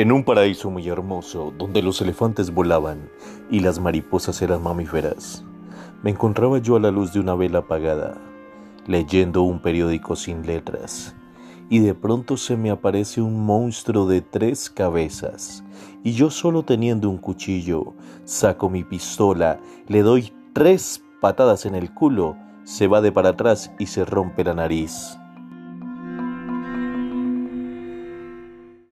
En un paraíso muy hermoso, donde los elefantes volaban y las mariposas eran mamíferas, me encontraba yo a la luz de una vela apagada, leyendo un periódico sin letras, y de pronto se me aparece un monstruo de tres cabezas, y yo solo teniendo un cuchillo, saco mi pistola, le doy tres patadas en el culo, se va de para atrás y se rompe la nariz.